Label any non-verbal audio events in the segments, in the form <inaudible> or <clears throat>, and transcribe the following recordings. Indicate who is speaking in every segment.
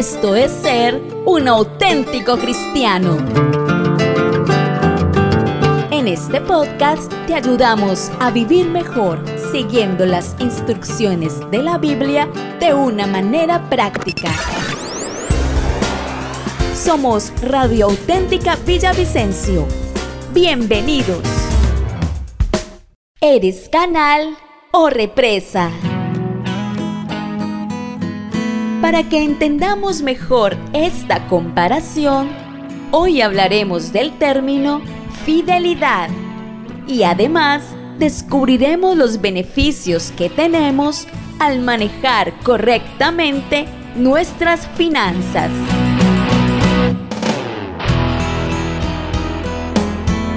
Speaker 1: Esto es ser un auténtico cristiano. En este podcast te ayudamos a vivir mejor siguiendo las instrucciones de la Biblia de una manera práctica. Somos Radio Auténtica Villavicencio. Bienvenidos. ¿Eres canal o represa? Para que entendamos mejor esta comparación, hoy hablaremos del término fidelidad y además descubriremos los beneficios que tenemos al manejar correctamente nuestras finanzas.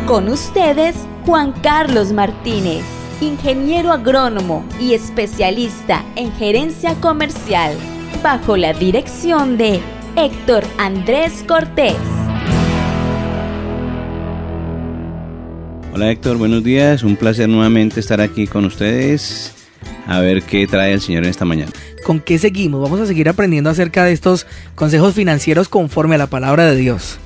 Speaker 1: Con ustedes, Juan Carlos Martínez, ingeniero agrónomo y especialista en gerencia comercial, bajo la dirección de Héctor Andrés Cortés.
Speaker 2: Hola Héctor, buenos días, un placer nuevamente estar aquí con ustedes a ver qué trae el Señor en esta mañana.
Speaker 3: ¿Con qué seguimos? Vamos a seguir aprendiendo acerca de estos consejos financieros conforme a la palabra de Dios.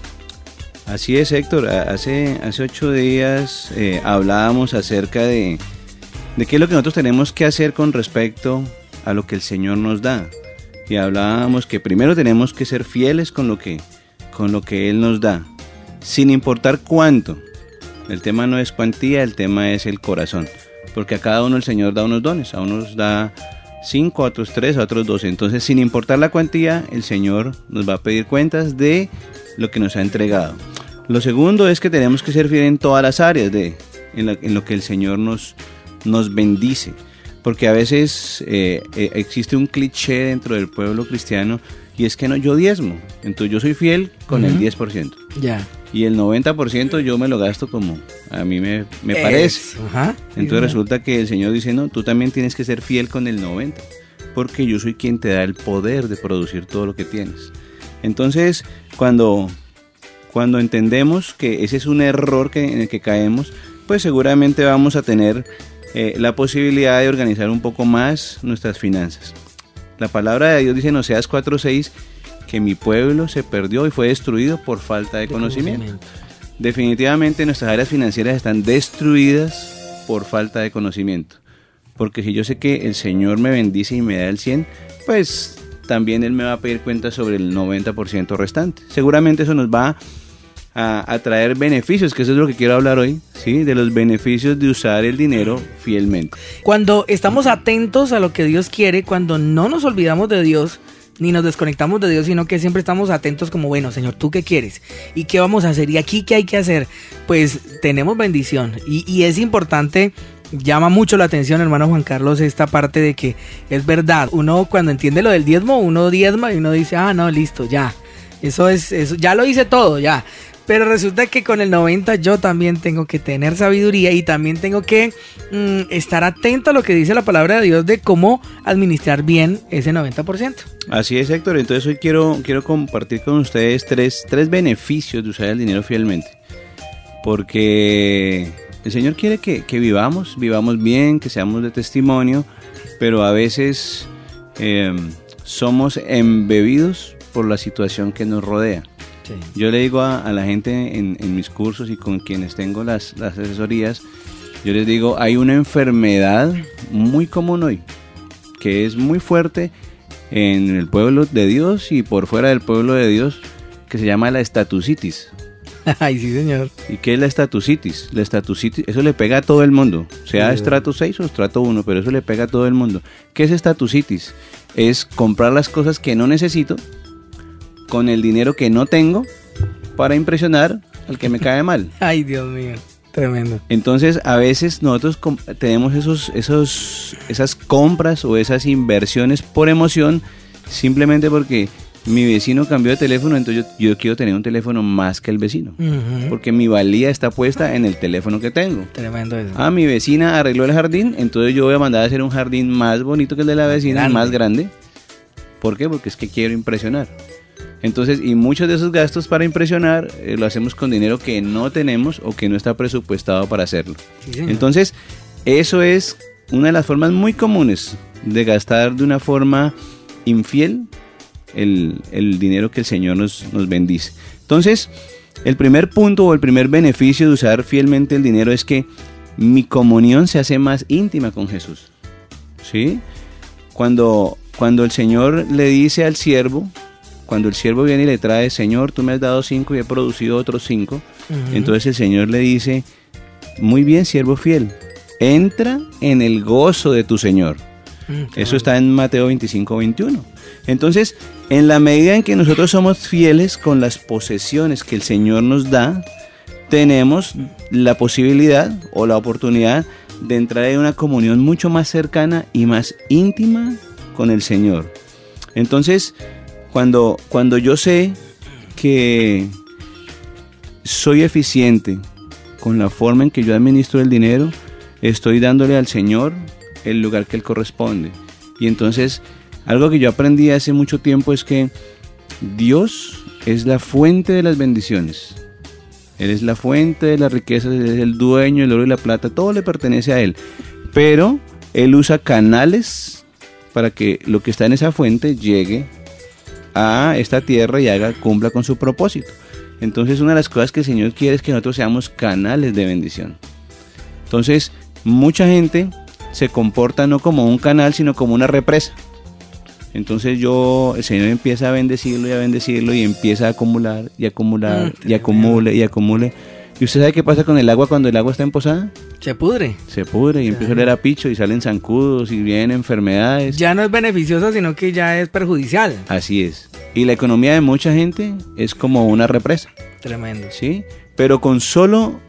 Speaker 2: Así es, Héctor. Hace, hace ocho días eh, hablábamos acerca de, de qué es lo que nosotros tenemos que hacer con respecto a lo que el Señor nos da. Y hablábamos que primero tenemos que ser fieles con lo que, con lo que Él nos da, sin importar cuánto. El tema no es cuantía, el tema es el corazón. Porque a cada uno el Señor da unos dones, a unos da cinco, a otros tres, a otros dos. Entonces, sin importar la cuantía, el Señor nos va a pedir cuentas de lo que nos ha entregado. Lo segundo es que tenemos que ser fieles en todas las áreas de en, lo que el Señor nos, nos bendice. Porque a veces eh, eh, existe un cliché dentro del pueblo cristiano y es que no, yo diezmo. Entonces yo soy fiel con el 10%.
Speaker 3: Ya.
Speaker 2: Y el 90% yo me lo gasto como a mí me, me parece. Entonces resulta que el Señor dice, no, tú también tienes que ser fiel con el 90%. Porque yo soy quien te da el poder de producir todo lo que tienes. Entonces, cuando cuando entendemos que ese es un error que, en el que caemos, pues seguramente vamos a tener eh, la posibilidad de organizar un poco más nuestras finanzas. La palabra de Dios dice en Oseas 4:6 que mi pueblo se perdió y fue destruido por falta de, conocimiento. Definitivamente nuestras áreas financieras están destruidas por falta de conocimiento. Porque si yo sé que el Señor me bendice y me da el 100, pues también Él me va a pedir cuenta sobre el 90% restante. Seguramente eso nos va a, traer beneficios, que eso es lo que quiero hablar hoy, ¿sí? De los beneficios de usar el dinero fielmente.
Speaker 3: Cuando estamos atentos a lo que Dios quiere, cuando no nos olvidamos de Dios, ni nos desconectamos de Dios, sino que siempre estamos atentos como, bueno, Señor, ¿tú qué quieres? ¿Y qué vamos a hacer? ¿Y aquí qué hay que hacer? Pues tenemos bendición. Y, y es importante llama mucho la atención, hermano Juan Carlos, esta parte de que es verdad. Uno cuando entiende lo del diezmo, uno diezma y uno dice, ah, no, listo, ya. Eso es, eso, ya lo hice todo, ya. Pero resulta que con el 90 yo también tengo que tener sabiduría y también tengo que mm, estar atento a lo que dice la palabra de Dios de cómo administrar bien ese 90%.
Speaker 2: Así es, Héctor. Entonces hoy quiero, quiero compartir con ustedes tres, tres beneficios de usar el dinero fielmente. Porque el Señor quiere que, vivamos, vivamos bien, que seamos de testimonio, pero a veces eh, somos embebidos por la situación que nos rodea. Yo le digo a, la gente en, mis cursos y con quienes tengo las, asesorías, yo les digo, hay una enfermedad muy común hoy, que es muy fuerte en el pueblo de Dios y por fuera del pueblo de Dios, que se llama la estatusitis. <laughs>
Speaker 3: Ay, sí, señor.
Speaker 2: ¿Y qué es la estatusitis? La estatusitis, eso le pega a todo el mundo, sea estrato 6 o estrato 1, pero eso le pega a todo el mundo. ¿Qué es estatusitis? Es comprar las cosas que no necesito con el dinero que no tengo para impresionar al que me cae mal. <laughs>
Speaker 3: Ay, Dios mío. Tremendo.
Speaker 2: Entonces, a veces nosotros tenemos esos, esos, esas compras o esas inversiones por emoción, simplemente porque mi vecino cambió de teléfono, entonces yo, quiero tener un teléfono más que el vecino. Porque mi valía está puesta en el teléfono que tengo.
Speaker 3: Tremendo eso.
Speaker 2: Ah, mi vecina arregló el jardín, entonces yo voy a mandar a hacer un jardín más bonito que el de la vecina, más grande. ¿Por qué? Porque es que quiero impresionar. Entonces, y muchos de esos gastos para impresionar eh, lo hacemos con dinero que no tenemos o que no está presupuestado para hacerlo. Entonces, eso es una de las formas muy comunes de gastar de una forma infiel el, dinero que el Señor nos, nos bendice. Entonces, el primer punto o el primer beneficio de usar fielmente el dinero es que mi comunión se hace más íntima con Jesús. ¿Sí? Cuando, cuando el Señor le dice al siervo, cuando el siervo viene y le trae, Señor, tú me has dado cinco y he producido otros cinco, entonces el Señor le dice, muy bien, siervo fiel, entra en el gozo de tu Señor. Mm, Eso está en Mateo 25, 21. Entonces, en la medida en que nosotros somos fieles con las posesiones que el Señor nos da, tenemos la posibilidad o la oportunidad de entrar en una comunión mucho más cercana y más íntima con el Señor. Entonces, cuando, cuando yo sé que soy eficiente con la forma en que yo administro el dinero, estoy dándole al Señor el lugar que Él corresponde. Y entonces, algo que yo aprendí hace mucho tiempo es que Dios es la fuente de las bendiciones. Él es la fuente de las riquezas, Él es el dueño del oro y la plata, todo le pertenece a Él. Pero Él usa canales para que lo que está en esa fuente llegue a esta tierra y haga, cumpla con su propósito. Entonces una de las cosas que el Señor quiere es que nosotros seamos canales de bendición. Entonces, mucha gente se comporta no como un canal, sino como una represa. Entonces yo, el Señor empieza a bendecirlo y a bendecirlo y empieza a acumular y acumular mm, y acumule y acumule. ¿Y usted sabe qué pasa con el agua cuando el agua está emposada?
Speaker 3: Se pudre.
Speaker 2: Se pudre y empieza a oler a picho y salen zancudos y vienen enfermedades.
Speaker 3: Ya no es beneficiosa, sino que ya es perjudicial.
Speaker 2: Así es. Y la economía de mucha gente es como una represa.
Speaker 3: Tremendo.
Speaker 2: ¿Sí? Pero con solo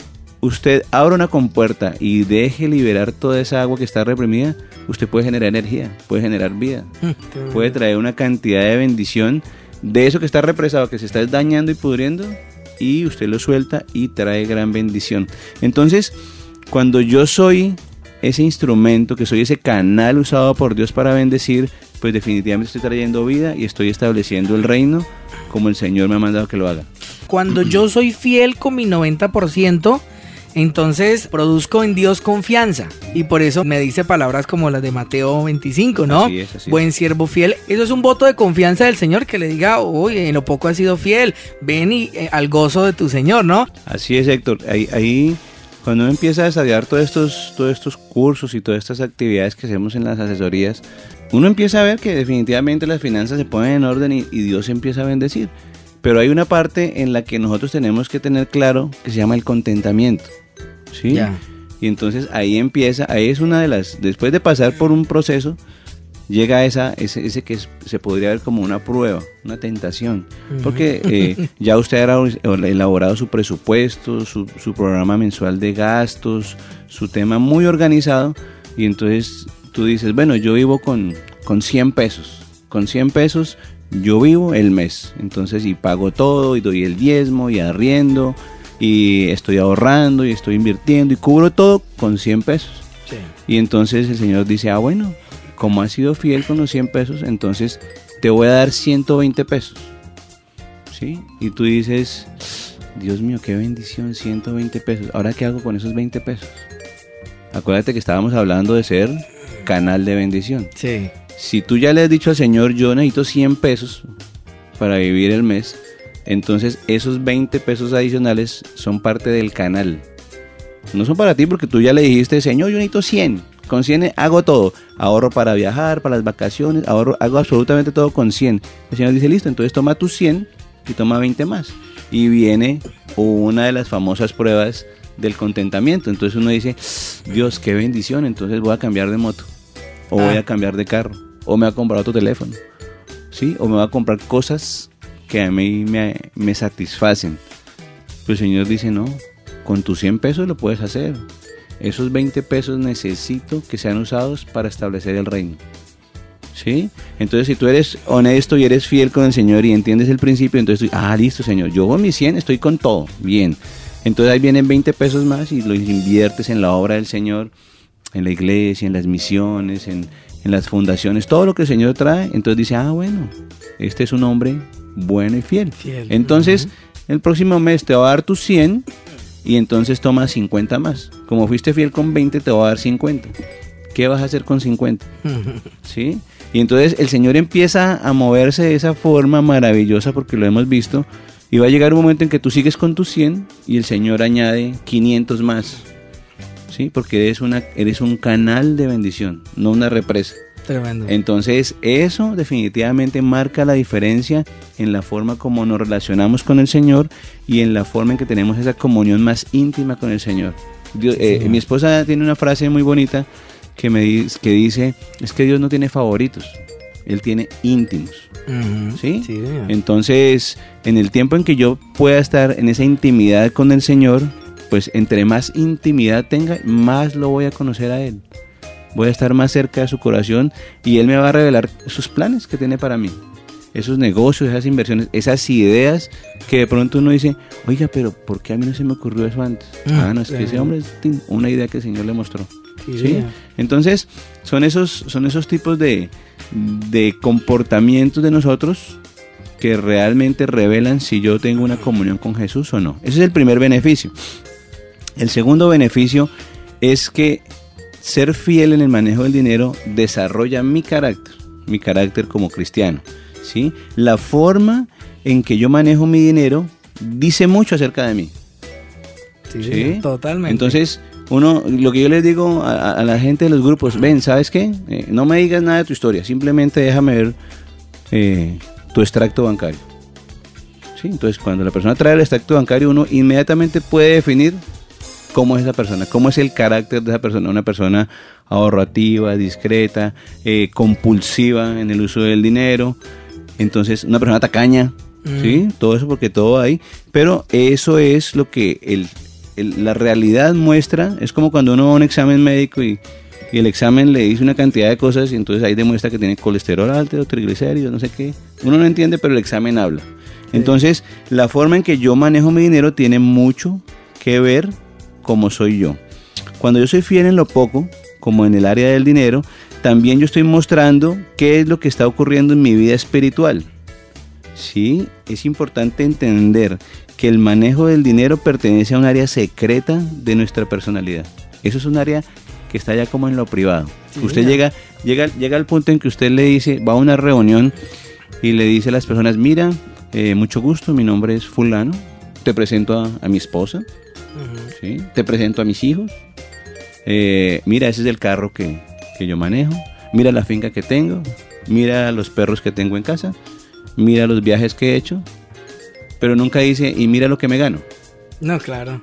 Speaker 2: usted abra una compuerta y deje liberar toda esa agua que está reprimida, usted puede generar energía, puede generar vida, <laughs> puede traer una cantidad de bendición de eso que está represado, que se está dañando y pudriendo, y usted lo suelta y trae gran bendición. Entonces, cuando yo soy ese instrumento, que soy ese canal usado por Dios para bendecir, pues definitivamente estoy trayendo vida y estoy estableciendo el reino como el Señor me ha mandado que lo haga.
Speaker 3: Cuando yo <clears throat> soy fiel con mi 90%, entonces produzco en Dios confianza y por eso me dice palabras como las de Mateo 25, ¿no? Buen siervo fiel. Eso es un voto de confianza del Señor que le diga, oye, en lo poco has sido fiel, ven y, eh, al gozo de tu Señor, ¿no?
Speaker 2: Así es, Héctor. Ahí, ahí cuando uno empieza a desarrollar todos estos, todos estos cursos y todas estas actividades que hacemos en las asesorías, uno empieza a ver que definitivamente las finanzas se ponen en orden y, y Dios empieza a bendecir. Pero hay una parte en la que nosotros tenemos que tener claro que se llama el contentamiento. ¿Sí? Y entonces ahí empieza, ahí es una de las, después de pasar por un proceso, llega esa, ese, ese que se podría ver como una prueba, una tentación. Porque eh, <laughs> ya usted ha elaborado su presupuesto, su, su, programa mensual de gastos, su tema muy organizado, y entonces tú dices, bueno, yo vivo con, con 100 pesos. Con 100 pesos yo vivo el mes. Entonces, y pago todo, y doy el diezmo, y arriendo, y estoy ahorrando, y estoy invirtiendo, y cubro todo con 100 pesos. Y entonces el Señor dice, ah, bueno, como has sido fiel con los 100 pesos, entonces te voy a dar 120 pesos. ¿Sí? Y tú dices, Dios mío, qué bendición, 120 pesos. Ahora, ¿qué hago con esos 20 pesos? Acuérdate que estábamos hablando de ser canal de bendición.
Speaker 3: Sí.
Speaker 2: Si tú ya le has dicho al Señor, yo necesito 100 pesos para vivir el mes, entonces esos 20 pesos adicionales son parte del canal. No son para ti porque tú ya le dijiste, Señor, yo necesito 100. Con 100 hago todo. Ahorro para viajar, para las vacaciones, ahorro, hago absolutamente todo con 100. El Señor dice, listo, entonces toma tus 100 y toma 20 más. Y viene una de las famosas pruebas del contentamiento. Entonces uno dice, Dios, qué bendición, entonces voy a cambiar de moto. O voy a ah. cambiar de carro o me va a comprar otro teléfono, ¿sí? O me va a comprar cosas que a mí me, me satisfacen. Pero el Señor dice, no, con tus 100 pesos lo puedes hacer. Esos 20 pesos necesito que sean usados para establecer el reino. ¿Sí? Entonces, si tú eres honesto y eres fiel con el Señor y entiendes el principio, entonces tú, ah, listo, Señor, yo con mis 100 estoy con todo, bien. Entonces ahí vienen 20 pesos más y los inviertes en la obra del Señor, en la iglesia, en las misiones, en, en las fundaciones, todo lo que el Señor trae, entonces dice, ah, bueno, este es un hombre bueno y fiel. Entonces, el próximo mes te va a dar tus 100 y entonces toma 50 más. Como fuiste fiel con 20, te va a dar 50. ¿Qué vas a hacer con 50? <laughs> ¿Sí? Y entonces el Señor empieza a moverse de esa forma maravillosa porque lo hemos visto. Y va a llegar un momento en que tú sigues con tus 100 y el Señor añade 500 más. ¿Sí? Porque eres, una, eres un canal de bendición, no una represa.
Speaker 3: Tremendo.
Speaker 2: Entonces, eso definitivamente marca la diferencia en la forma como nos relacionamos con el Señor y en la forma en que tenemos esa comunión más íntima con el Señor. Eh, mi esposa tiene una frase muy bonita que, me, que dice, es que Dios no tiene favoritos, Él tiene íntimos. ¿Sí? Entonces, en el tiempo en que yo pueda estar en esa intimidad con el Señor, pues entre más intimidad tenga, más lo voy a conocer a Él voy a estar más cerca de su corazón y Él me va a revelar sus planes que tiene para mí. Esos negocios, esas inversiones, esas ideas que de pronto uno dice, oiga, pero ¿por qué a mí no se me ocurrió eso antes? Mm, ah, no, es que ese hombre es una idea que el Señor le mostró. ¿Sí? Entonces, son esos, son esos tipos de, de comportamientos de nosotros que realmente revelan si yo tengo una comunión con Jesús o no. Ese es el primer beneficio. El segundo beneficio es que ser fiel en el manejo del dinero desarrolla mi carácter, mi carácter como cristiano. ¿sí? La forma en que yo manejo mi dinero dice mucho acerca de mí.
Speaker 3: Sí, totalmente.
Speaker 2: Entonces, uno, lo que yo les digo a, la gente de los grupos, ven, ¿sabes qué? Eh, no me digas nada de tu historia, simplemente déjame ver eh, tu extracto bancario. ¿Sí? Entonces, cuando la persona trae el extracto bancario, uno inmediatamente puede definir cómo es esa persona, cómo es el carácter de esa persona, una persona ahorrativa, discreta, eh, compulsiva en el uso del dinero, entonces una persona tacaña, mm. ¿sí? Todo eso porque todo hay, pero eso es lo que el, la realidad muestra, es como cuando uno va a un examen médico y, y el examen le dice una cantidad de cosas y entonces ahí demuestra que tiene colesterol alto, triglicéridos, no sé qué. Uno no entiende, pero el examen habla. Entonces, la forma en que yo manejo mi dinero tiene mucho que ver como soy yo. Cuando yo soy fiel en lo poco, como en el área del dinero, también yo estoy mostrando qué es lo que está ocurriendo en mi vida espiritual. Sí, es importante entender que el manejo del dinero pertenece a un área secreta de nuestra personalidad. Eso es un área que está ya como en lo privado. usted llega, llega, llega al punto en que usted le dice, va a una reunión y le dice a las personas, mira, eh, mucho gusto, mi nombre es fulano, te presento a mi esposa, te presento a mis hijos. Eh, mira, ese es el carro que, yo manejo. Mira la finca que tengo. Mira los perros que tengo en casa. Mira los viajes que he hecho. Pero nunca dice, y mira lo que me gano.
Speaker 3: No, claro.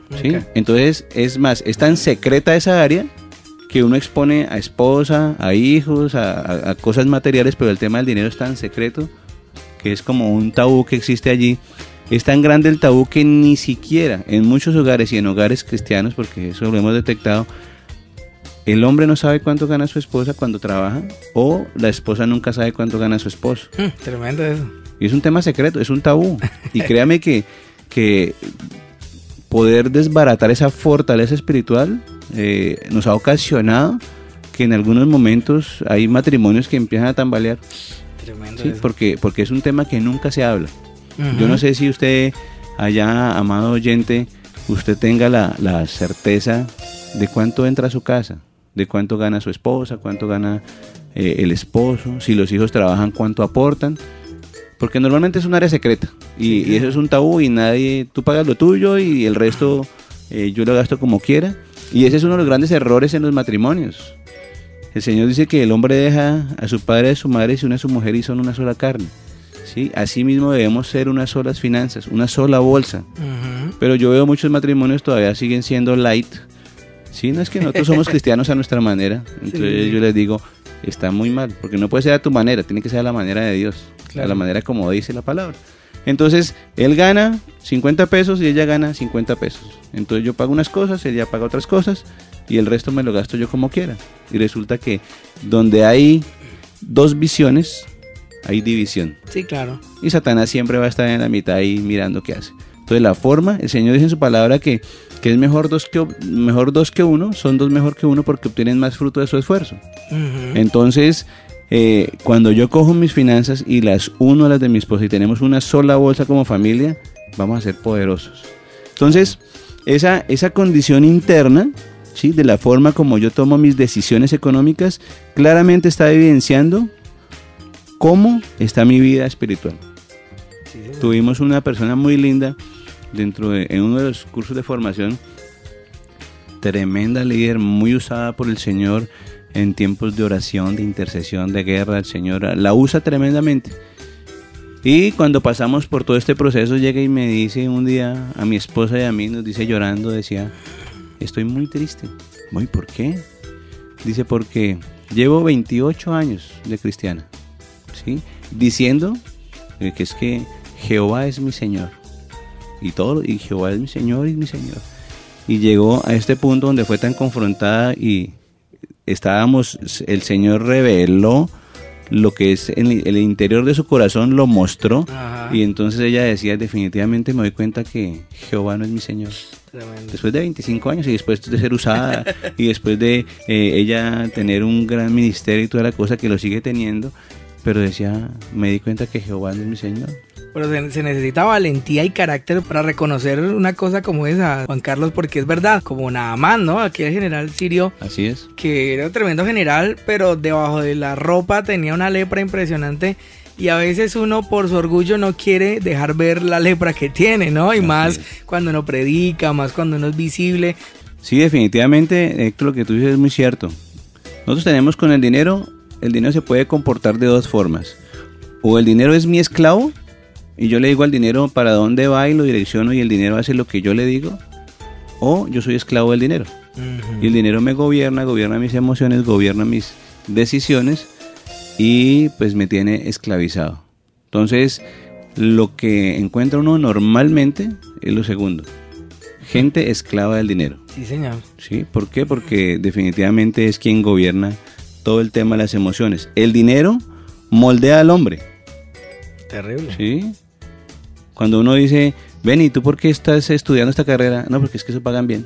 Speaker 2: Entonces, es más, es tan secreta esa área que uno expone a esposa, a hijos, a, a, cosas materiales, pero el tema del dinero es tan secreto que es como un tabú que existe allí es tan grande el tabú que ni siquiera en muchos hogares y en hogares cristianos, porque eso lo hemos detectado, el hombre no sabe cuánto gana su esposa cuando trabaja o la esposa nunca sabe cuánto gana su esposo.
Speaker 3: Mm, tremendo eso.
Speaker 2: Y es un tema secreto, es un tabú. Y créame que, que poder desbaratar esa fortaleza espiritual eh, nos ha ocasionado que en algunos momentos hay matrimonios que empiezan a tambalear. Tremendo. ¿sí? Porque, porque es un tema que nunca se habla. Yo no sé si usted, allá, amado oyente, usted tenga la, la, certeza de cuánto entra a su casa, de cuánto gana su esposa, cuánto gana eh, el esposo, si los hijos trabajan, cuánto aportan. Porque normalmente es un área secreta y, eso es un tabú y nadie, tú pagas lo tuyo y el resto eh, yo lo gasto como quiera. Y ese es uno de los grandes errores en los matrimonios. El Señor dice que el hombre deja a su padre y a su madre y se une a su mujer y son una sola carne. ¿Sí? Asimismo debemos ser unas solas finanzas, una sola bolsa. Pero yo veo muchos matrimonios todavía siguen siendo light. Sí, no es que nosotros somos <laughs> cristianos a nuestra manera. Entonces yo les digo, está muy mal, porque no puede ser a tu manera, tiene que ser a la manera de Dios, a la manera como dice la palabra. Entonces, él gana 50 pesos y ella gana 50 pesos. Entonces yo pago unas cosas, ella paga otras cosas y el resto me lo gasto yo como quiera. Y resulta que donde hay dos visiones, hay división.
Speaker 3: Sí, claro.
Speaker 2: Y Satanás siempre va a estar en la mitad ahí mirando qué hace. Entonces la forma, el Señor dice en su palabra que, que es mejor dos que, mejor dos que uno, son dos mejor que uno porque obtienen más fruto de su esfuerzo. Entonces, eh, cuando yo cojo mis finanzas y las uno a las de mi esposa y tenemos una sola bolsa como familia, vamos a ser poderosos. Entonces, esa, esa condición interna, ¿sí? de la forma como yo tomo mis decisiones económicas, claramente está evidenciando cómo está mi vida espiritual. Tuvimos una persona muy linda dentro de en uno de los cursos de formación, tremenda líder, muy usada por el Señor en tiempos de oración, de intercesión, de guerra, el Señor la usa tremendamente. Y cuando pasamos por todo este proceso, llega y me dice un día a mi esposa y a mí, nos dice llorando, decía, estoy muy triste. Muy, ¿por qué? Dice, porque llevo 28 años de cristiana, ¿sí? Diciendo que es que Jehová es mi Señor. Y todo, y Jehová es mi Señor y mi Señor. Y llegó a este punto donde fue tan confrontada y estábamos, el Señor reveló lo que es en el interior de su corazón, lo mostró. Y entonces ella decía, definitivamente me doy cuenta que Jehová no es mi Señor. Después de 25 años y después de ser usada <laughs> y después de eh, ella tener un gran ministerio y toda la cosa que lo sigue teniendo, pero decía, me di cuenta que Jehová no es mi Señor.
Speaker 3: Pero se, necesita valentía y carácter para reconocer una cosa como esa, Juan Carlos, porque es verdad, como nada más, ¿no? Aquel general sirio.
Speaker 2: Así es.
Speaker 3: Que era un tremendo general, pero debajo de la ropa tenía una lepra impresionante. Y a veces uno por su orgullo no quiere dejar ver la lepra que tiene, ¿no? Y más cuando uno predica, más cuando uno es visible.
Speaker 2: Sí, definitivamente, Héctor, lo que tú dices es muy cierto. Nosotros tenemos con el dinero, el dinero se puede comportar de dos formas. O el dinero es mi esclavo, y yo le digo al dinero para dónde va y lo direcciono y el dinero hace lo que yo le digo, o yo soy esclavo del dinero. Y el dinero me gobierna, gobierna mis emociones, gobierna mis decisiones y pues me tiene esclavizado. Entonces, lo que encuentra uno normalmente es lo segundo. Gente esclava del dinero.
Speaker 3: Sí, señor.
Speaker 2: ¿Sí? ¿Por qué? Porque definitivamente es quien gobierna todo el tema de las emociones. El dinero moldea al hombre.
Speaker 3: Terrible.
Speaker 2: Sí. Cuando uno dice, ven, ¿y tú por qué estás estudiando esta carrera? No, porque es que eso pagan bien.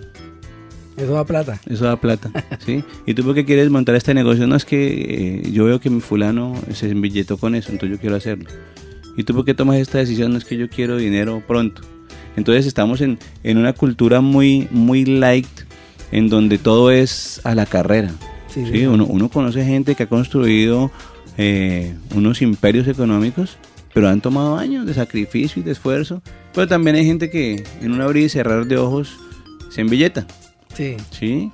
Speaker 3: Eso da plata.
Speaker 2: Eso da plata, ¿sí? ¿Y tú por qué quieres montar este negocio? No, es que eh, yo veo que mi fulano se embilletó con eso, entonces yo quiero hacerlo. ¿Y tú por qué tomas esta decisión? No es que yo quiero dinero pronto. Entonces estamos en, una cultura muy, muy light, en donde todo es a la carrera. Sí, Uno, uno, conoce gente que ha construido eh, unos imperios económicos pero han tomado años de sacrificio y de esfuerzo. Pero también hay gente que en un abrir y cerrar de ojos se embilleta.
Speaker 3: Sí.
Speaker 2: Sí.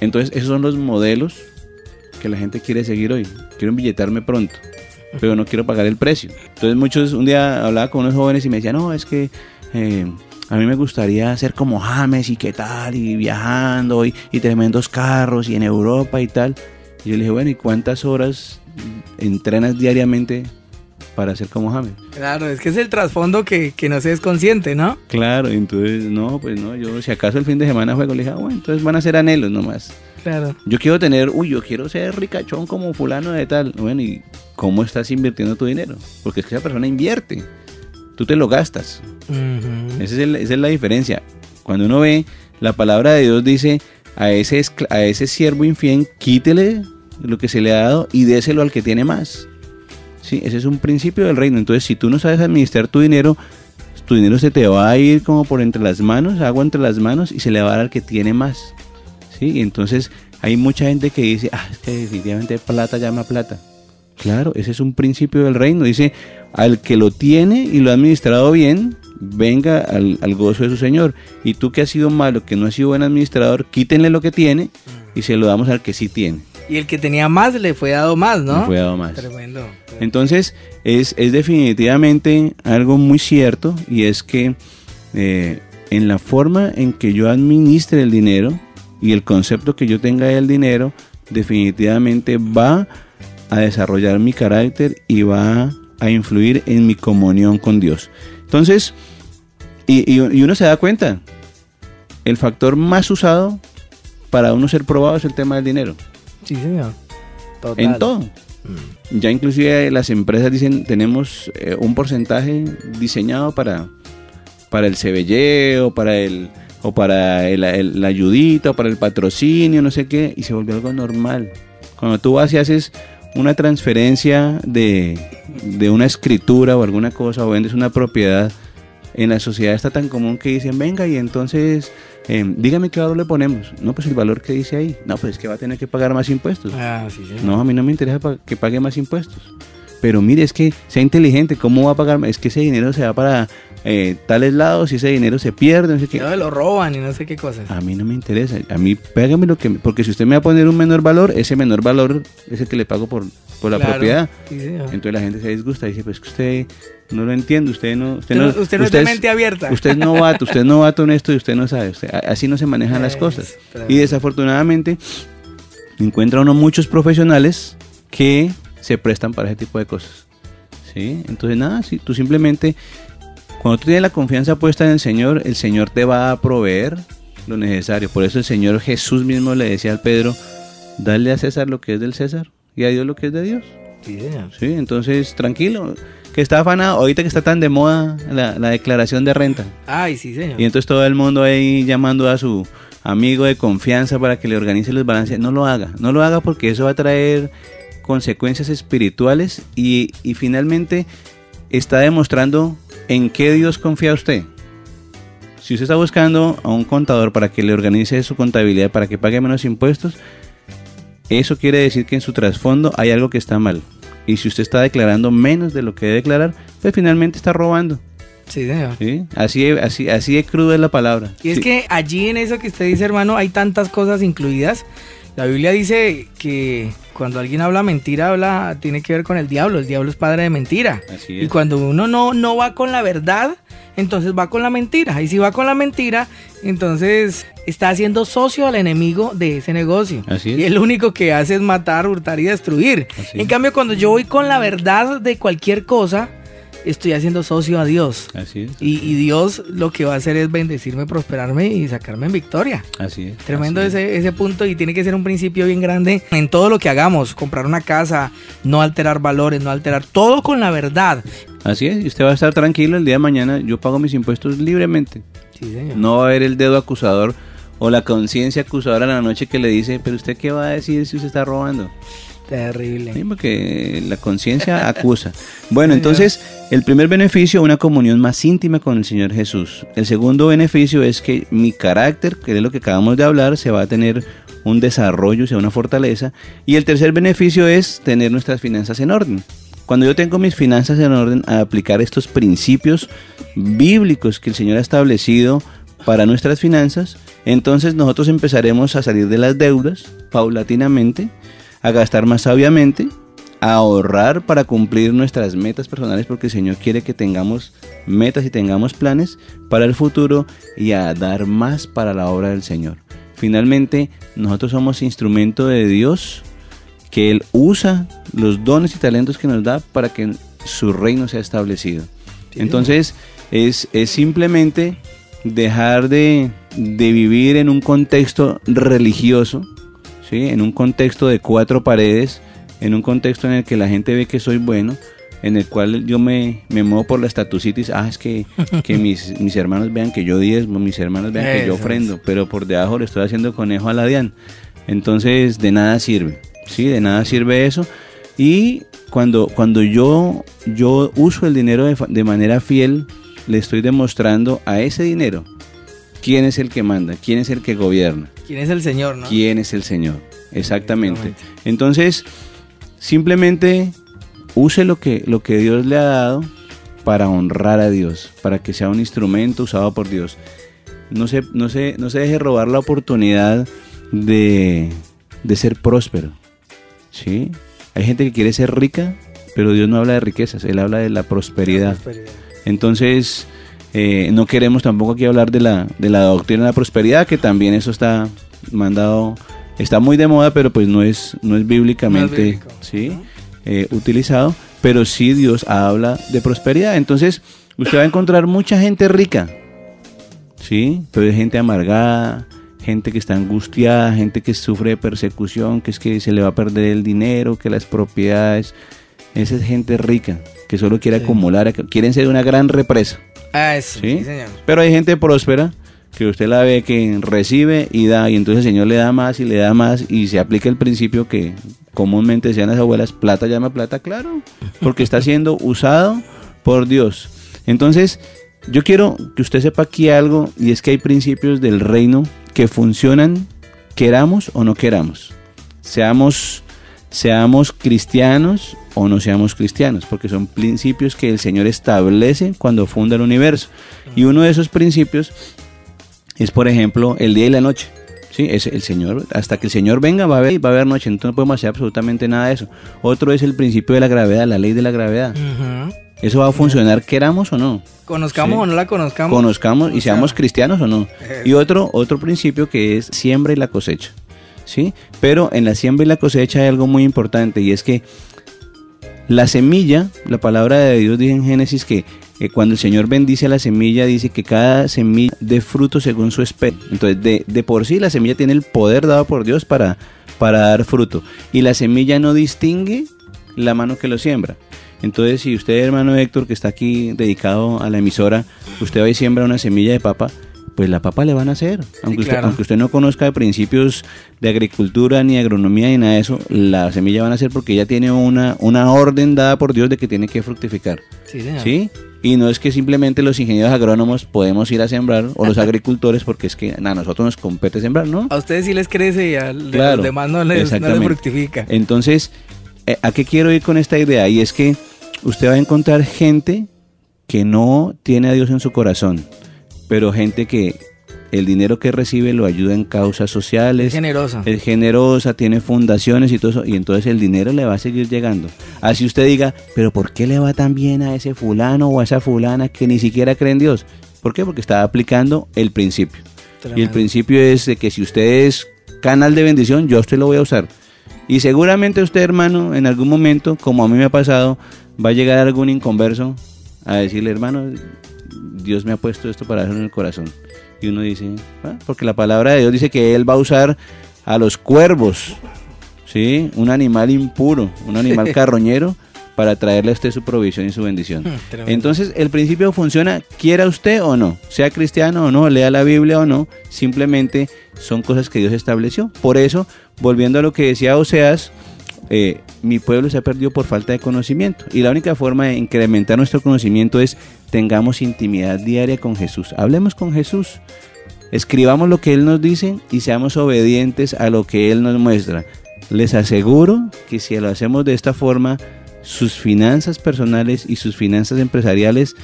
Speaker 2: Entonces, esos son los modelos que la gente quiere seguir hoy. Quiero embilletarme pronto, pero no quiero pagar el precio. Entonces, muchos, un día hablaba con unos jóvenes y me decían, no, es que eh, a mí me gustaría ser como James y qué tal, y viajando, y, y tremendos carros, y en Europa y tal. Y yo le dije, bueno, ¿y cuántas horas entrenas diariamente para ser como James.
Speaker 3: Claro, es que es el trasfondo que, no se es consciente, ¿no?
Speaker 2: Claro, entonces, no, pues no, yo si acaso el fin de semana juego, le dije, ah, bueno, entonces van a ser anhelos nomás.
Speaker 3: Claro.
Speaker 2: Yo quiero tener, uy, yo quiero ser ricachón como fulano de tal. Bueno, ¿y cómo estás invirtiendo tu dinero? Porque es que esa persona invierte, tú te lo gastas. Esa, es la diferencia. Cuando uno ve, la palabra de Dios dice, a ese, a ese siervo infiel, quítele lo que se le ha dado y déselo al que tiene más. Sí, ese es un principio del reino. Entonces, si tú no sabes administrar tu dinero, tu dinero se te va a ir como por entre las manos, agua entre las manos y se le va a dar al que tiene más. ¿Sí? Entonces hay mucha gente que dice, ah, es que definitivamente plata llama plata. Claro, ese es un principio del reino. Dice, al que lo tiene y lo ha administrado bien, venga al, al, gozo de su Señor. Y tú que has sido malo, que no has sido buen administrador, quítenle lo que tiene y se lo damos al que sí tiene.
Speaker 3: Y el que tenía más le fue dado más, ¿no?
Speaker 2: Le fue dado más.
Speaker 3: Tremendo.
Speaker 2: Entonces, es, es definitivamente algo muy cierto y es que eh, en la forma en que yo administre el dinero y el concepto que yo tenga del dinero, definitivamente va a desarrollar mi carácter y va a influir en mi comunión con Dios. Entonces, y, y, uno se da cuenta, el factor más usado para uno ser probado es el tema del dinero.
Speaker 3: Sí, señor.
Speaker 2: En todo. Mm. Ya inclusive las empresas dicen, tenemos eh, un porcentaje diseñado para, para el cebelleo, para el o para el, la ayudita, o para el patrocinio, no sé qué, y se volvió algo normal. Cuando tú vas y haces una transferencia de, de una escritura o alguna cosa, o vendes una propiedad, en la sociedad está tan común que dicen, venga, y entonces Em, dígame qué valor le ponemos. No, pues el valor que dice ahí. No, pues es que va a tener que pagar más impuestos.
Speaker 3: Ah, sí, sí.
Speaker 2: No, a mí no me interesa que pague más impuestos. pero mire, es que sea inteligente, ¿cómo va a pagar? Es que ese dinero se va para eh, tales lados y ese dinero se pierde, no sé qué.
Speaker 3: No, lo roban y no sé qué cosas.
Speaker 2: A mí no me interesa, a mí págame lo que... Porque si usted me va a poner un menor valor, ese menor valor es el que le pago por, por la propiedad. Entonces la gente se disgusta y dice, pues que usted no lo entiende, usted no...
Speaker 3: Usted, no, usted no es de mente abierta.
Speaker 2: Usted es novato, usted es novato en esto y usted no sabe. así no se manejan las cosas. Y desafortunadamente encuentra uno muchos profesionales que se prestan para ese tipo de cosas. ¿Sí? Entonces nada, si tú simplemente cuando tú tienes la confianza puesta en el Señor, el Señor te va a proveer lo necesario. Por eso el Señor Jesús mismo le decía al Pedro, dale a César lo que es del César y a Dios lo que es de Dios. Sí, entonces tranquilo, que está afanado, ahorita que está tan de moda la, declaración de renta.
Speaker 3: Ay, sí, señor.
Speaker 2: Y entonces todo el mundo ahí llamando a su amigo de confianza para que le organice los balances. No lo haga, no lo haga porque eso va a traer consecuencias espirituales y, y finalmente está demostrando ¿en qué Dios confía usted? Si usted está buscando a un contador para que le organice su contabilidad, para que pague menos impuestos, eso quiere decir que en su trasfondo hay algo que está mal. Y si usted está declarando menos de lo que debe declarar, pues finalmente está robando.
Speaker 3: Sí, señor.
Speaker 2: Así, así, así de cruda es la palabra.
Speaker 3: Y es que allí en eso que usted dice, hermano, hay tantas cosas incluidas. La Biblia dice que cuando alguien habla mentira, habla, tiene que ver con el diablo. El diablo es padre de mentira. Y cuando uno no, no va con la verdad, entonces va con la mentira. Y si va con la mentira, entonces está haciendo socio al enemigo de ese negocio. Y el único que hace es matar, hurtar y destruir. en cambio, cuando yo voy con la verdad de cualquier cosa, estoy haciendo socio a Dios.
Speaker 2: Así es.
Speaker 3: Y, Dios lo que va a hacer es bendecirme, prosperarme y sacarme en victoria.
Speaker 2: Así es.
Speaker 3: Tremendo ese, ese punto y tiene que ser un principio bien grande en todo lo que hagamos. Comprar una casa, no alterar valores, no alterar todo con la verdad.
Speaker 2: Así es, y usted va a estar tranquilo el día de mañana. Yo pago mis impuestos libremente. Sí, señor. No va a haber el dedo acusador o la conciencia acusadora en la noche que le dice, pero usted qué va a decir si usted está robando.
Speaker 3: Terrible.
Speaker 2: Sí, porque la conciencia <laughs> acusa. Bueno, entonces, el primer beneficio, una comunión más íntima con el Señor Jesús. El segundo beneficio es que mi carácter, que es lo que acabamos de hablar, se va a tener un desarrollo, sea una fortaleza. Y el tercer beneficio es tener nuestras finanzas en orden. Cuando yo tengo mis finanzas en orden, a aplicar estos principios bíblicos que el Señor ha establecido para nuestras finanzas, entonces nosotros empezaremos a salir de las deudas paulatinamente a gastar más sabiamente, ahorrar para cumplir nuestras metas personales porque el Señor quiere que tengamos metas y tengamos planes para el futuro y a dar más para la obra del Señor. Finalmente, nosotros somos instrumento de Dios que Él usa los dones y talentos que nos da para que su reino sea establecido. Entonces, es, es simplemente dejar de, de vivir en un contexto religioso, en un contexto de cuatro paredes, en un contexto en el que la gente ve que soy bueno, en el cual yo me, me muevo por la estatucitis, ah, es que, <laughs> que mis, mis hermanos vean que yo diezmo, mis hermanos vean que yo ofrendo, pero por debajo le estoy haciendo conejo a la DIAN. Entonces, de nada sirve, ¿sí? De nada sirve eso. Y cuando, cuando yo, yo uso el dinero de, de manera fiel, le estoy demostrando a ese dinero quién es el que manda, quién es el que gobierna.
Speaker 3: ¿Quién es el Señor, no?
Speaker 2: ¿Quién es el Señor? Exactamente. Entonces, simplemente use lo que, lo que Dios le ha dado para honrar a Dios, para que sea un instrumento usado por Dios. No se, no se, no se deje robar la oportunidad de, de ser próspero. ¿sí? Hay gente que quiere ser rica, pero Dios no habla de riquezas, Él habla de la prosperidad. Entonces, eh, no queremos tampoco aquí hablar de la, de la doctrina de la prosperidad, que también eso está mandado, está muy de moda, pero pues no es, no es bíblicamente ¿sí? Eh, utilizado, pero sí Dios habla de prosperidad. Entonces, usted va a encontrar mucha gente rica, ¿sí? Pero hay gente amargada, gente que está angustiada, gente que sufre de persecución, que es que se le va a perder el dinero, que las propiedades. Esa es gente rica, que solo quiere acumular, quieren ser una gran represa.
Speaker 3: Ah, eso, ¿sí? señor.
Speaker 2: Pero hay gente próspera que usted la ve que recibe y da, y entonces el Señor le da más y le da más, y se aplica el principio que comúnmente decían las abuelas, plata llama plata, claro, porque está siendo usado por Dios. Entonces, yo quiero que usted sepa aquí algo, y es que hay principios del reino que funcionan, queramos o no queramos. Seamos seamos cristianos o no seamos cristianos, porque son principios que el Señor establece cuando funda el universo. Y uno de esos principios es, por ejemplo, el día y la noche. ¿sí? Es el Señor, hasta que el Señor venga va a haber, va a haber noche, entonces no podemos hacer absolutamente nada de eso. Otro es el principio de la gravedad, la ley de la gravedad. Eso va a funcionar queramos o no.
Speaker 3: Conozcamos o no la conozcamos.
Speaker 2: Conozcamos y seamos cristianos o no. <laughs> Y otro, otro principio que es siembra y la cosecha. ¿Sí? Pero en la siembra y la cosecha hay algo muy importante y es que la semilla, la palabra de Dios dice en Génesis que cuando el Señor bendice a la semilla, dice que cada semilla dé fruto según su especie. Entonces, de, de, por sí la semilla tiene el poder dado por Dios para, para dar fruto. Y la semilla no distingue la mano que lo siembra. Entonces, si usted, hermano Héctor, que está aquí dedicado a la emisora, usted va y siembra una semilla de papa, pues la papa le van a hacer. Aunque, usted, aunque usted no conozca de principios de agricultura, ni agronomía, ni nada de eso, la semilla van a hacer porque ya tiene una, una orden dada por Dios de que tiene que fructificar. Sí, ¿Sí? Y no es que simplemente los ingenieros agrónomos podemos ir a sembrar, o los <laughs> agricultores, porque es que a nosotros nos compete sembrar, ¿no?
Speaker 3: A ustedes sí les crece y a los demás no les, no les fructifica.
Speaker 2: Entonces, eh, ¿a qué quiero ir con esta idea? Y es que usted va a encontrar gente que no tiene a Dios en su corazón, pero gente que el dinero que recibe lo ayuda en causas sociales. Es
Speaker 3: generosa.
Speaker 2: Es generosa, tiene fundaciones y todo eso, y entonces el dinero le va a seguir llegando. Así usted diga, pero ¿por qué le va tan bien a ese fulano o a esa fulana que ni siquiera cree en Dios? ¿Por qué? Porque está aplicando el principio. Y el principio es de que si usted es canal de bendición, yo usted lo voy a usar. Y seguramente usted, hermano, en algún momento, como a mí me ha pasado, va a llegar algún inconverso a decirle, hermano, Dios me ha puesto esto para hacer en el corazón. Y uno dice, ah, porque la palabra de Dios dice que Él va a usar a los cuervos, ¿sí? Un animal impuro, un animal <laughs> carroñero, para traerle a usted su provisión y su bendición. Hmm, Entonces, el principio funciona, quiera usted o no, sea cristiano o no, lea la Biblia o no, simplemente son cosas que Dios estableció. Por eso, volviendo a lo que decía Oseas, eh, mi pueblo se ha perdido por falta de conocimiento. Y la única forma de incrementar nuestro conocimiento es tengamos intimidad diaria con Jesús. Hablemos con Jesús. Escribamos lo que Él nos dice y seamos obedientes a lo que Él nos muestra. Les aseguro que si lo hacemos de esta forma, sus finanzas personales y sus finanzas empresariales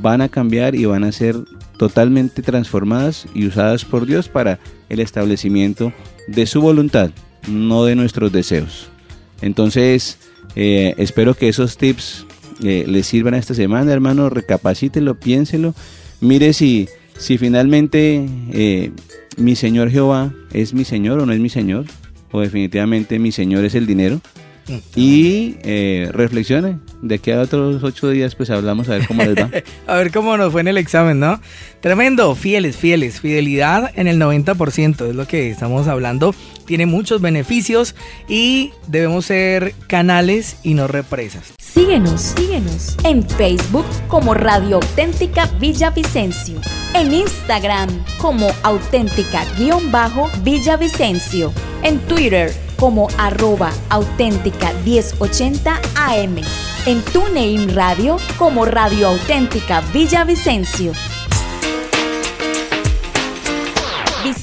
Speaker 2: van a cambiar y van a ser totalmente transformadas y usadas por Dios para el establecimiento de su voluntad, no de nuestros deseos. Entonces, eh, espero que esos tips eh, les sirvan esta semana, hermano. Recapacítelo, piénselo. Mire si, si finalmente eh, mi Señor Jehová es mi Señor o no es mi Señor. O definitivamente mi Señor es el dinero. Y eh, reflexione. De que a otros ocho días, pues hablamos a ver cómo les va. <laughs>
Speaker 3: a ver cómo nos fue en el examen, ¿no? Tremendo, fieles, fieles. Fidelidad en el 90% es lo que estamos hablando. Tiene muchos beneficios y debemos ser canales y no represas.
Speaker 1: Síguenos, síguenos en Facebook como Radio Auténtica Villavicencio. En Instagram como auténtica-villavicencio. En Twitter como arroba auténtica 1080 AM. En TuneIn Radio como Radio Auténtica Villavicencio.